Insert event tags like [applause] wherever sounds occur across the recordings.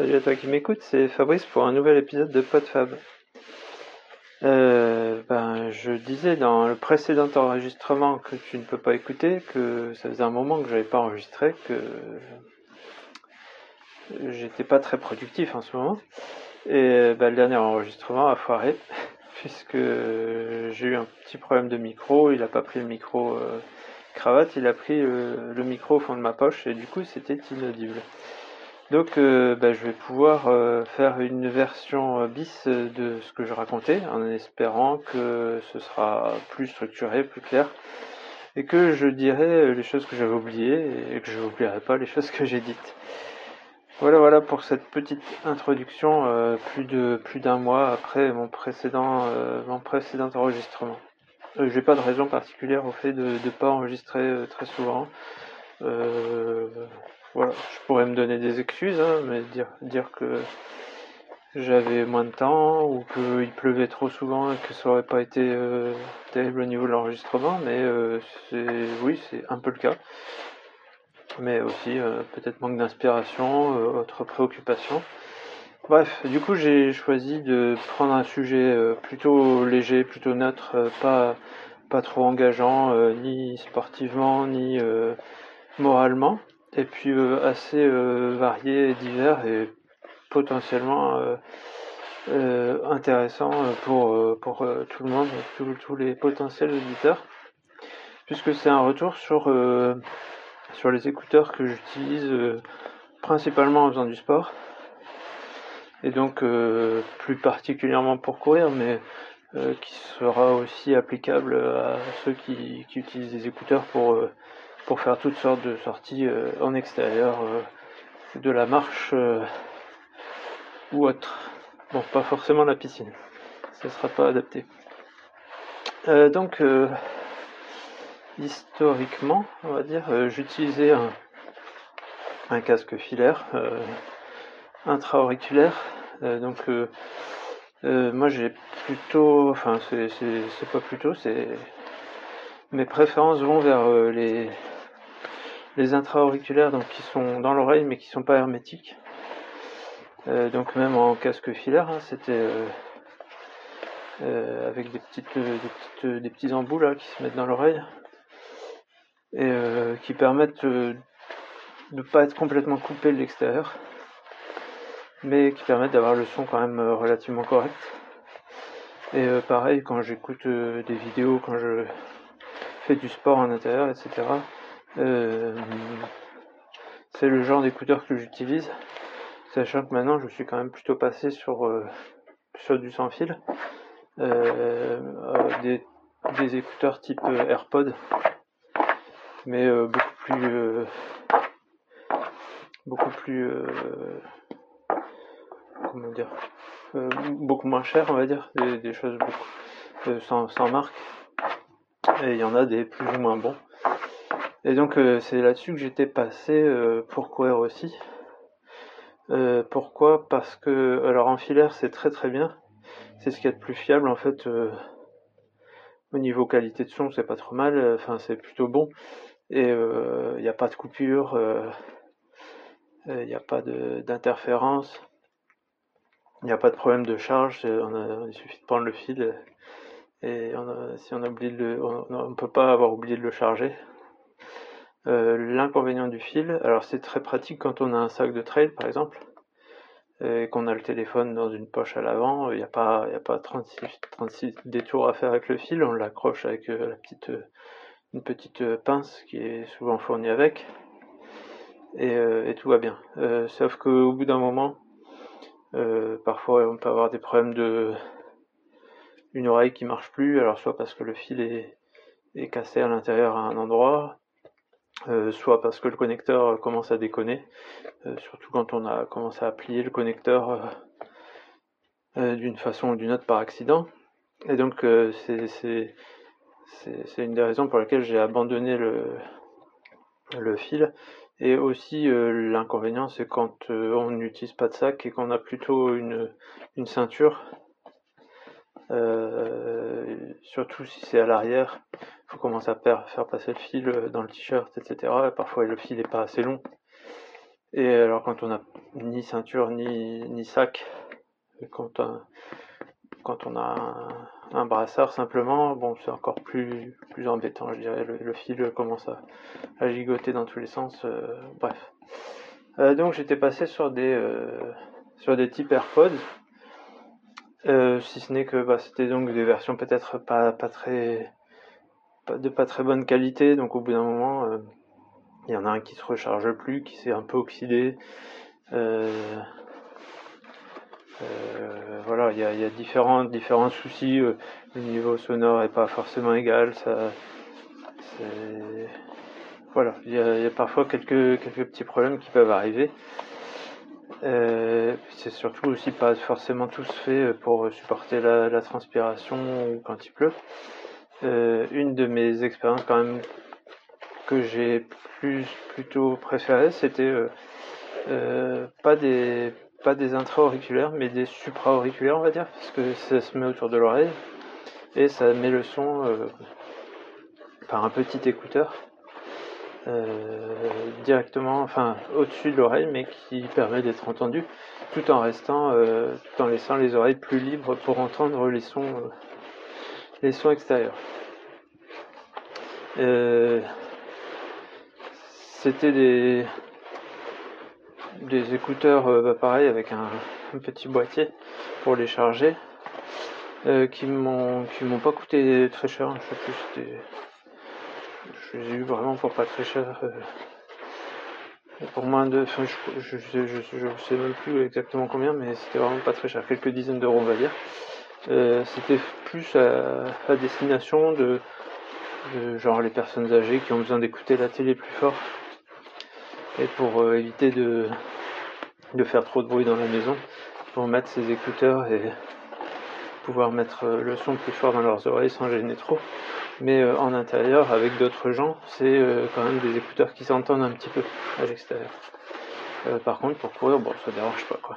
Salut à toi qui m'écoute, c'est Fabrice pour un nouvel épisode de PodFab. Euh, ben, je disais dans le précédent enregistrement que tu ne peux pas écouter que ça faisait un moment que j'avais pas enregistré, que j'étais pas très productif en ce moment. Et ben, le dernier enregistrement a foiré [laughs] puisque j'ai eu un petit problème de micro. Il a pas pris le micro euh, cravate, il a pris le micro au fond de ma poche et du coup c'était inaudible. Donc euh, bah, je vais pouvoir euh, faire une version euh, bis de ce que je racontais en espérant que ce sera plus structuré, plus clair et que je dirai les choses que j'avais oubliées et que je n'oublierai pas les [laughs] choses que j'ai dites. Voilà voilà pour cette petite introduction plus de plus d'un mois après mon précédent mon précédent enregistrement. pas de raison particulière au fait de ne pas enregistrer très souvent. Voilà, je pourrais me donner des excuses, hein, mais dire, dire que j'avais moins de temps ou qu'il pleuvait trop souvent et que ça aurait pas été euh, terrible au niveau de l'enregistrement, mais euh, c'est oui, c'est un peu le cas. Mais aussi euh, peut-être manque d'inspiration, autre préoccupation. Bref, du coup j'ai choisi de prendre un sujet plutôt léger, plutôt neutre, pas pas trop engageant, ni sportivement, ni moralement et puis euh, assez euh, variés et divers et potentiellement euh, intéressant pour, pour tout le monde, tous les potentiels auditeurs, puisque c'est un retour sur, sur les écouteurs que j'utilise principalement en faisant du sport, et donc plus particulièrement pour courir, mais qui sera aussi applicable à ceux qui utilisent des écouteurs pour pour faire toutes sortes de sorties euh, en extérieur, euh, de la marche euh, ou autre. Bon, pas forcément la piscine, ça sera pas adapté. donc, historiquement, on va dire, j'utilisais un, un, casque filaire intra-auriculaire. donc, moi j'ai plutôt, enfin, c'est pas plutôt, c'est mes préférences vont vers les, les intra-auriculaires donc qui sont dans l'oreille mais qui sont pas hermétiques. Euh, donc même en casque filaire, hein, c'était euh, euh, avec des petites, des des petits embouts là qui se mettent dans l'oreille et qui permettent de ne pas être complètement coupé de l'extérieur, mais qui permettent d'avoir le son quand même relativement correct. Et pareil quand j'écoute des vidéos, quand je fais du sport en intérieur, etc. Euh, c'est le genre d'écouteur que j'utilise, sachant que maintenant je suis quand même plutôt passé sur, euh, sur du sans fil, euh, des, des, écouteurs type AirPod, mais beaucoup plus beaucoup plus comment dire beaucoup moins cher on va dire des, des choses beaucoup sans, sans marque. Et il y en a des plus ou moins bons et donc euh, c'est là-dessus que j'étais passé euh, pour courir aussi. Euh, pourquoi? Parce que alors en filaire c'est très très bien. C'est ce qu'il y a de plus fiable en fait. au niveau qualité de son c'est pas trop mal. Enfin c'est plutôt bon. Et il n'y a pas de coupure. Il n'y a pas d'interférence. Il n'y a pas de problème de charge. il suffit de prendre le fil. Et si on a oublié de on ne peut pas avoir oublié de le charger. Euh, l'inconvénient du fil, alors c'est très pratique quand on a un sac de trail par exemple, et qu'on a le téléphone dans une poche à l'avant, il n'y a pas, a pas 36, 36 détours à faire avec le fil, on l'accroche avec euh, la petite, euh, une petite pince qui est souvent fournie avec, et, tout va bien. sauf qu'au bout d'un moment, parfois on peut avoir des problèmes de une oreille qui marche plus, alors soit parce que le fil est cassé à l'intérieur à un endroit, euh, soit parce que le connecteur commence à déconner, euh, surtout quand on a commencé à plier le connecteur euh, d'une façon ou d'une autre par accident. Et donc c'est une des raisons pour lesquelles j'ai abandonné le, fil. Et aussi l'inconvénient c'est quand on n'utilise pas de sac et qu'on a plutôt une ceinture. surtout si c'est à l'arrière, faut commencer à faire passer le fil euh, dans le t-shirt, etc. parfois le fil est pas assez long. Et alors quand on n'a ni ceinture ni, sac, quand on, quand on a un, brassard simplement, bon c'est encore plus, plus embêtant je dirais, le, fil commence à, gigoter dans tous les sens, euh, bref. Euh, donc j'étais passé sur des, sur des types AirPods, si ce n'est que bah, c'était donc des versions peut-être pas, pas très de pas très bonne qualité, donc au bout d'un moment il y en a un qui se recharge plus, qui s'est un peu oxydé. Euh, euh, voilà, il y a, différents, différents soucis. Euh, le niveau sonore est pas forcément égal. Ça, voilà, il y, a, parfois quelques, quelques petits problèmes qui peuvent arriver. c'est surtout aussi pas forcément tous fait pour supporter la, la transpiration quand il pleut. Une de mes expériences quand même que j'ai plus plutôt préféré, c'était euh, euh, pas des pas des intra-auriculaires, mais des supra-auriculaires, on va dire, parce que ça se met autour de l'oreille et ça met le son euh, par un petit écouteur directement, enfin au-dessus de l'oreille, mais qui permet d'être entendu, tout en restant, tout en laissant les oreilles plus libres pour entendre les sons, les sons extérieurs. C'était des, des écouteurs euh, bah, pareil avec un, petit boîtier pour les charger euh, qui m'ont m'ont pas coûté très cher je sais plus je les ai eu vraiment pour pas très cher euh, pour moins de enfin, je, je, je, sais même plus exactement combien mais c'était vraiment pas très cher. Quelques dizaines d'euros on va dire c'était plus à, destination de, genre les personnes âgées qui ont besoin d'écouter la télé plus fort et pour euh, éviter de, de faire trop de bruit dans la maison, pour mettre ses écouteurs et pouvoir mettre euh, le son plus fort dans leurs oreilles sans gêner trop. Mais euh, en intérieur, avec d'autres gens, c'est quand même des écouteurs qui s'entendent un petit peu à l'extérieur. par contre, pour courir, bon, ça dérange pas quoi.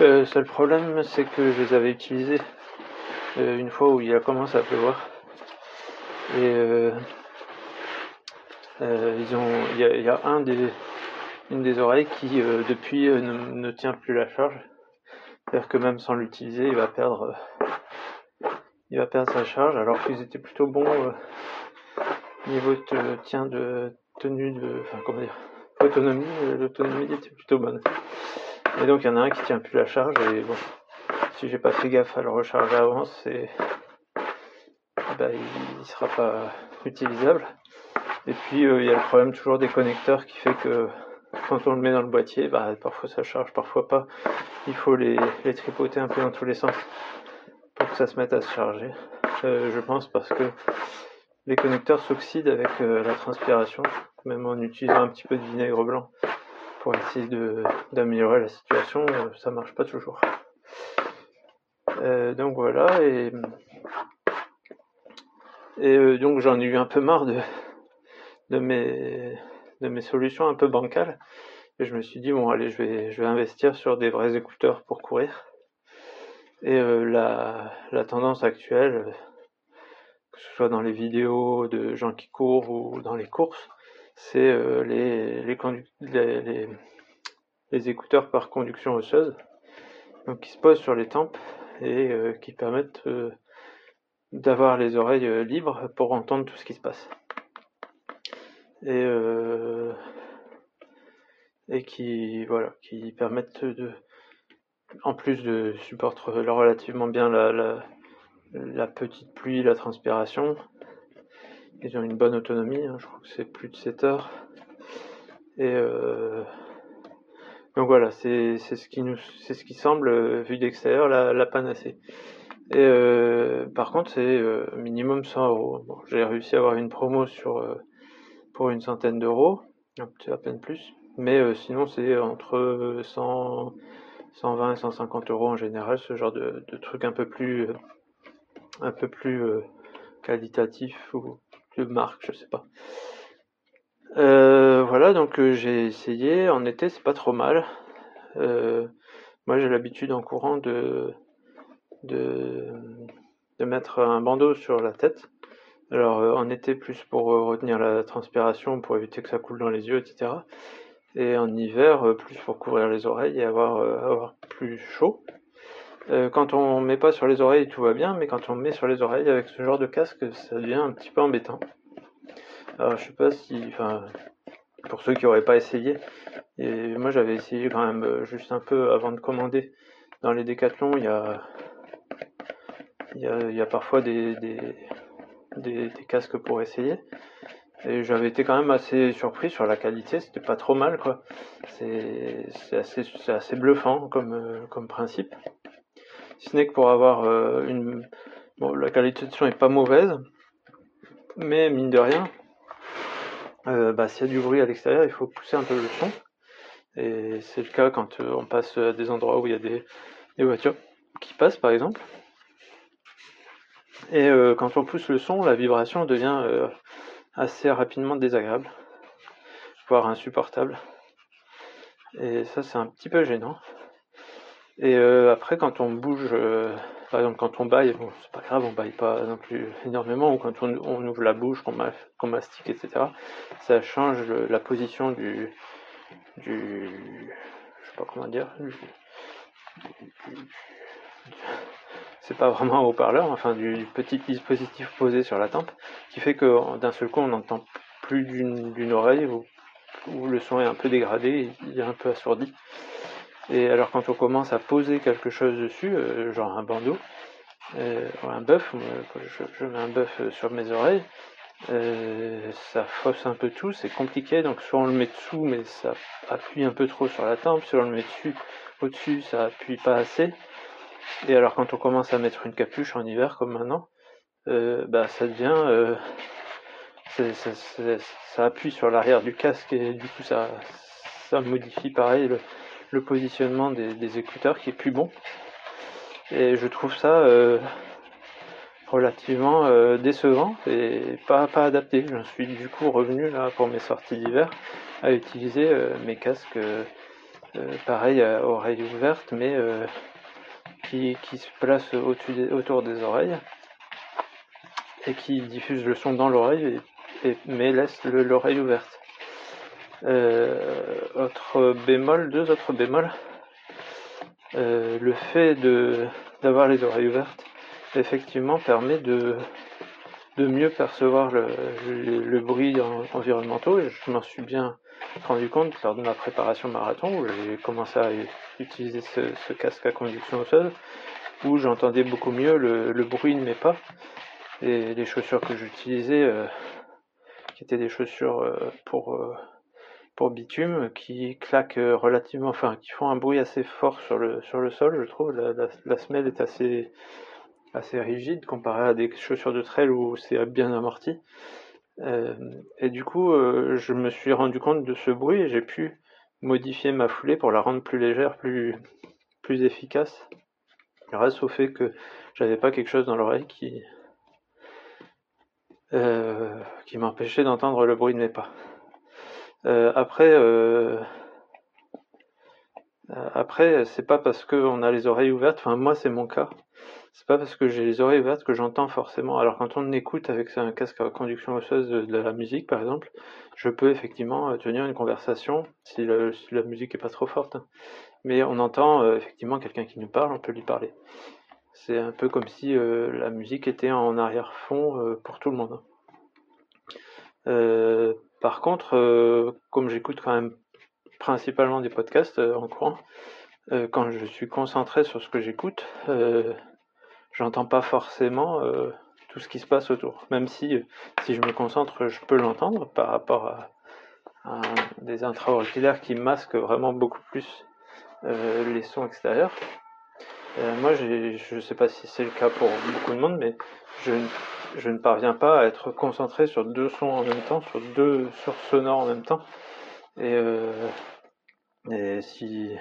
Le seul problème, c'est que je les avais utilisés une fois où il a commencé à pleuvoir. Et euh, ils ont, il y a, une des oreilles qui euh, depuis euh, ne, tient plus la charge. C'est-à-dire que même sans l'utiliser, il va perdre, il va perdre sa charge. Alors qu'ils étaient plutôt bons niveau de tient de tenue de, enfin comment dire, autonomie. L'autonomie était plutôt bonne. Et donc il y en a un qui tient plus la charge et bon, si j'ai pas fait gaffe à le recharger avant, c'est, bah, il, sera pas utilisable. Et puis euh, il y a le problème toujours des connecteurs qui fait que quand on le met dans le boîtier, bah, parfois ça charge, parfois pas. Il faut les, les, tripoter un peu dans tous les sens pour que ça se mette à se charger. Euh, je pense parce que les connecteurs s'oxydent avec euh, la transpiration, même en utilisant un petit peu de vinaigre blanc pour essayer d'améliorer la situation, ça marche pas toujours. donc voilà, et, et donc j'en ai eu un peu marre de, de mes, de mes solutions un peu bancales. Et je me suis dit, bon, allez, je vais, je vais investir sur des vrais écouteurs pour courir. Et euh, la, la tendance actuelle, que ce soit dans les vidéos de gens qui courent ou dans les courses, c'est euh, les, les, les, écouteurs par conduction osseuse, donc qui se posent sur les tempes et euh, qui permettent d'avoir les oreilles libres pour entendre tout ce qui se passe et, euh, et qui voilà qui permettent de en plus de supporter relativement bien la, la, petite pluie, la transpiration. Ils ont une bonne autonomie, hein, je crois que c'est plus de 7 heures. Et euh, donc voilà, c'est ce qui nous c'est ce qui semble vu d'extérieur la, panacée. Et euh, par contre, c'est euh, minimum 100 euros. Bon, J'ai réussi à avoir une promo sur euh, pour une centaine d'euros, à peine plus. Mais euh, sinon, c'est entre 100, 120 et 150 euros en général, ce genre de, de truc un peu plus, euh, un peu plus euh, qualitatif ou de marque, je sais pas. voilà, donc j'ai essayé. En été, c'est pas trop mal. moi, j'ai l'habitude en courant de, de, de mettre un bandeau sur la tête alors euh, en été plus pour euh, retenir la transpiration, pour éviter que ça coule dans les yeux, etc. Et en hiver, euh, plus pour couvrir les oreilles et avoir, avoir plus chaud. Quand on met pas sur les oreilles, tout va bien, mais quand on met sur les oreilles avec ce genre de casque, ça devient un petit peu embêtant. Alors je sais pas si, enfin, pour ceux qui n'auraient pas essayé, moi j'avais essayé quand même juste un peu avant de commander. Dans les décathlons, il y a, parfois des, casques pour essayer. Et j'avais été quand même assez surpris sur la qualité, c'était pas trop mal quoi. C'est assez, assez bluffant comme, euh, comme principe. Ce n'est que pour avoir euh, une. Bon, la qualité de son est pas mauvaise, mais mine de rien, euh, bah, s'il y a du bruit à l'extérieur, il faut pousser un peu le son. Et c'est le cas quand on passe à des endroits où il y a des, des voitures qui passent par exemple. Et euh, quand on pousse le son, la vibration devient euh, assez rapidement désagréable, voire insupportable. Et ça, c'est un petit peu gênant. Et euh, après, quand on bouge, par exemple, quand on baille, bon, c'est pas grave, on baille pas non plus énormément, ou quand on, ouvre la bouche, qu'on mastique, etc., ça change la position du, du, je sais pas comment dire, c'est pas vraiment un haut-parleur, enfin du petit dispositif posé sur la tempe, qui fait que d'un seul coup on n'entend plus d'une oreille où, le son est un peu dégradé, il est un peu assourdi. Et alors quand on commence à poser quelque chose dessus, euh, genre un bandeau, euh, un bœuf, je, mets un bœuf sur mes oreilles, euh, ça fausse un peu tout, c'est compliqué, donc soit on le met dessous mais ça appuie un peu trop sur la tempe, soit on le met dessus, au-dessus ça appuie pas assez, et alors quand on commence à mettre une capuche en hiver comme maintenant, euh, bah ça devient, euh, ça appuie sur l'arrière du casque et du coup ça, ça modifie pareil le, positionnement des, écouteurs qui est plus bon. Et je trouve ça euh, relativement décevant et pas, pas adapté. J'en suis du coup revenu là pour mes sorties d'hiver à utiliser mes casques pareil à oreilles ouvertes mais qui, se place autour des oreilles et qui diffuse le son dans l'oreille et, mais laisse l'oreille ouverte. Euh, autre bémol, deux autres bémols. Euh, le fait de d'avoir les oreilles ouvertes effectivement permet de de mieux percevoir le, le, bruit environnementaux et je m'en suis bien rendu compte lors de ma préparation marathon où j'ai commencé à utiliser ce, casque à conduction sol où j'entendais beaucoup mieux le, bruit de mes pas et les chaussures que j'utilisais euh, qui étaient des chaussures euh, pour euh, pour bitume qui claquent relativement enfin qui font un bruit assez fort sur le sur le sol je trouve la, semelle est assez assez rigide comparé à des chaussures de trail où c'est bien amorti et du coup je me suis rendu compte de ce bruit et j'ai pu modifier ma foulée pour la rendre plus légère, plus, plus efficace, grâce au fait que j'avais pas quelque chose dans l'oreille qui, euh, qui m'empêchait d'entendre le bruit de mes pas. Euh, après, euh, après, c'est pas parce qu'on a les oreilles ouvertes, enfin moi c'est mon cas, c'est pas parce que j'ai les oreilles ouvertes que j'entends forcément. Alors quand on écoute avec un casque à conduction osseuse de, la musique par exemple, je peux effectivement euh, tenir une conversation si, la musique est pas trop forte. Hein. Mais on entend euh, effectivement quelqu'un qui nous parle, on peut lui parler. C'est un peu comme si euh, la musique était en arrière-fond pour tout le monde. Par contre, comme j'écoute quand même principalement des podcasts en courant, quand je suis concentré sur ce que j'écoute, j'entends pas forcément euh, tout ce qui se passe autour. Même si, euh, si je me concentre, je peux l'entendre par rapport à, des intra-auriculaires qui masquent vraiment beaucoup plus euh, les sons extérieurs. moi, je sais pas si c'est le cas pour beaucoup de monde, mais je, je, ne parviens pas à être concentré sur deux sons en même temps, sur deux sources sonores en même temps. Et, et si,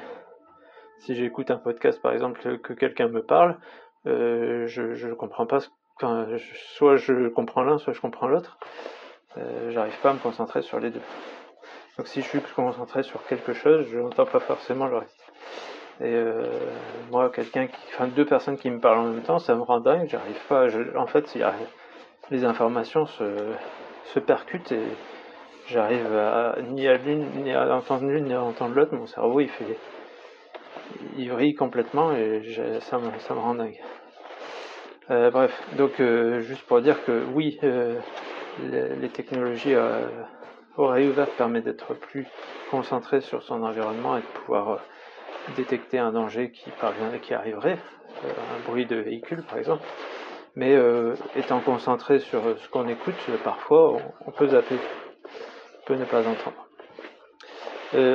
si j'écoute un podcast, par exemple, que quelqu'un me parle, euh, je, je comprends pas ce, soit je comprends l'un, soit je comprends l'autre. Euh, j'arrive pas à me concentrer sur les deux. Donc si je suis concentré sur quelque chose, je n'entends pas forcément le reste. Et euh, moi, quelqu'un enfin deux personnes qui me parlent en même temps, ça me rend dingue. J'arrive pas. en fait, y a, les informations se, percutent et j'arrive à, ni à l'une, ni à entendre l'une, ni à entendre l'autre. Mon cerveau, il fait, il complètement et ça me, rend dingue. Euh, bref, donc euh, juste pour dire que oui, euh, les, technologies oreille ouverte permettent d'être plus concentré sur son environnement et de pouvoir détecter un danger qui parvient, qui arriverait, un bruit de véhicule par exemple. Mais étant concentré sur ce qu'on écoute, parfois on, peut zapper, on peut ne pas entendre.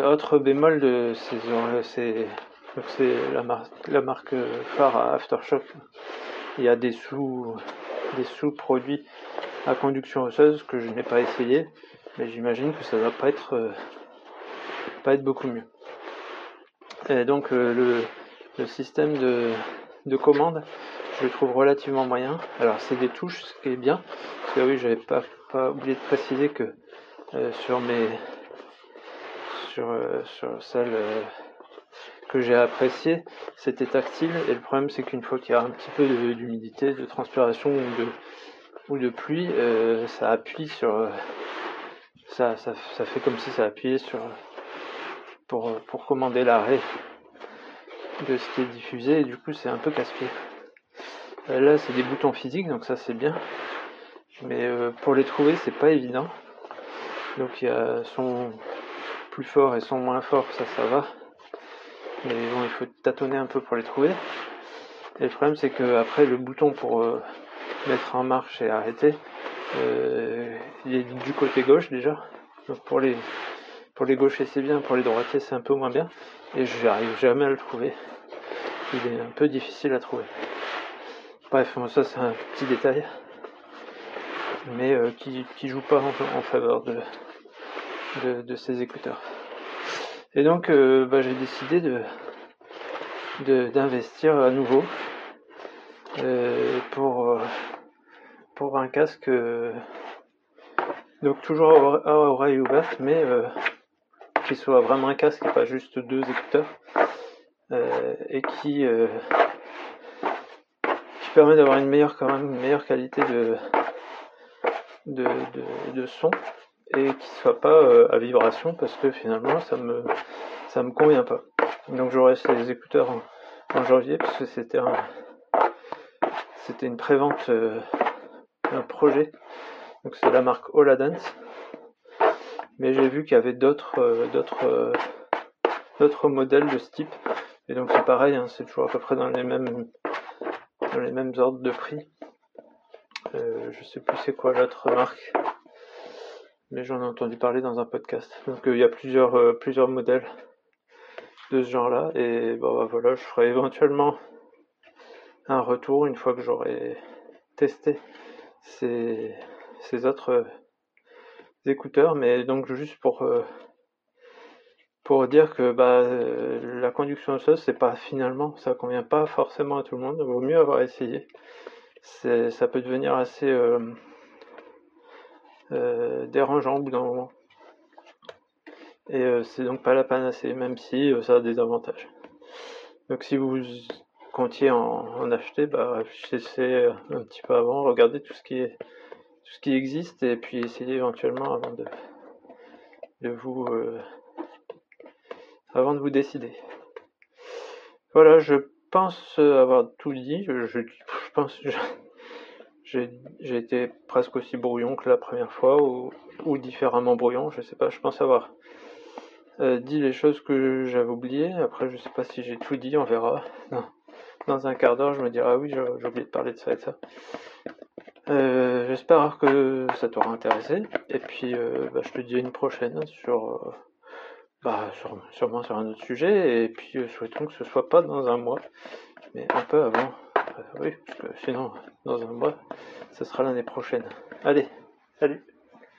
autre bémol de ces, ces c'est la, marque phare à Aftershock il y a des sous des sous-produits à conduction osseuse que je n'ai pas essayé, mais j'imagine que ça va pas être euh, beaucoup mieux. Et donc euh, le, système de, commande, je le trouve relativement moyen. Alors c'est des touches, ce qui est bien, parce que oui, j'avais pas, pas oublié de préciser que euh, sur mes sur, sur celle que j'ai apprécié, c'était tactile. Et le problème, c'est qu'une fois qu'il y a un petit peu d'humidité, de, transpiration ou de, ou de pluie, euh, ça appuie sur. Euh, ça, ça, ça, fait comme si ça appuyait sur. pour, pour commander l'arrêt de ce qui est diffusé. Et du coup, c'est un peu casse-pied. Euh, là, c'est des boutons physiques, donc ça, c'est bien. Mais pour les trouver, c'est pas évident. Donc, il y a son plus fort et son moins fort, ça, ça va mais bon, il faut tâtonner un peu pour les trouver. Et le problème, c'est que après le bouton pour euh, mettre en marche et arrêter, euh, il est du côté gauche déjà. Donc pour les pour les gauchers c'est bien, pour les droitiers c'est un peu moins bien. Et je n'arrive jamais à le trouver. Il est un peu difficile à trouver. Bref, ça c'est un petit détail, mais euh, qui joue pas en, faveur de, de, ces écouteurs. Et donc, euh, bah, j'ai décidé de d'investir à nouveau euh, pour pour un casque donc toujours à oreille ouverte mais qui soit vraiment un casque et pas juste deux écouteurs et qui permet d'avoir une meilleure quand même une meilleure qualité de de, de, son et qui soit pas euh, à vibration parce que finalement ça me ça me convient pas. Donc j'aurai ces écouteurs en, janvier parce que c'était un c'était une prévente euh, un projet. Donc c'est la marque Oladance. Mais j'ai vu qu'il y avait d'autres euh, d'autres d'autres modèles de ce type. Et donc c'est pareil, hein, c'est toujours à peu près dans les mêmes les mêmes ordres de prix. je sais plus c'est quoi l'autre marque mais j'en ai entendu parler dans un podcast. Donc euh, il y a plusieurs, euh, plusieurs modèles de ce genre-là, et bah, voilà, je ferai éventuellement un retour une fois que j'aurai testé ces, ces autres euh, écouteurs, mais donc juste pour pour dire que bah, la conduction osseuse, c'est pas finalement, ça convient pas forcément à tout le monde. Il vaut mieux avoir essayé. Ça peut devenir assez euh, dérangeant au bout d'un moment. Et euh, c'est donc pas la panacée, même si euh, ça a des avantages. Donc si vous comptiez en, acheter, bah réfléchissez un petit peu avant, regardez tout ce qui est tout ce qui existe et puis essayez éventuellement avant de, de vous avant de vous décider. Voilà, je pense avoir tout dit. Je, pense, j'ai été presque aussi brouillon que la première fois, ou, différemment brouillon, je sais pas, je pense avoir euh, dit les choses que j'avais oubliées, après je sais pas si j'ai tout dit, on verra. Dans un quart d'heure, je me dirai, ah oui, j'ai oublié de parler de ça et de ça. Euh, j'espère que ça t'aura intéressé, et puis euh, bah, je te dis à une prochaine sur, bah, sûrement sur un autre sujet, et puis souhaitons que ce soit pas dans un mois, mais un peu avant. oui, parce que sinon, dans un mois, ce sera l'année prochaine. Allez, salut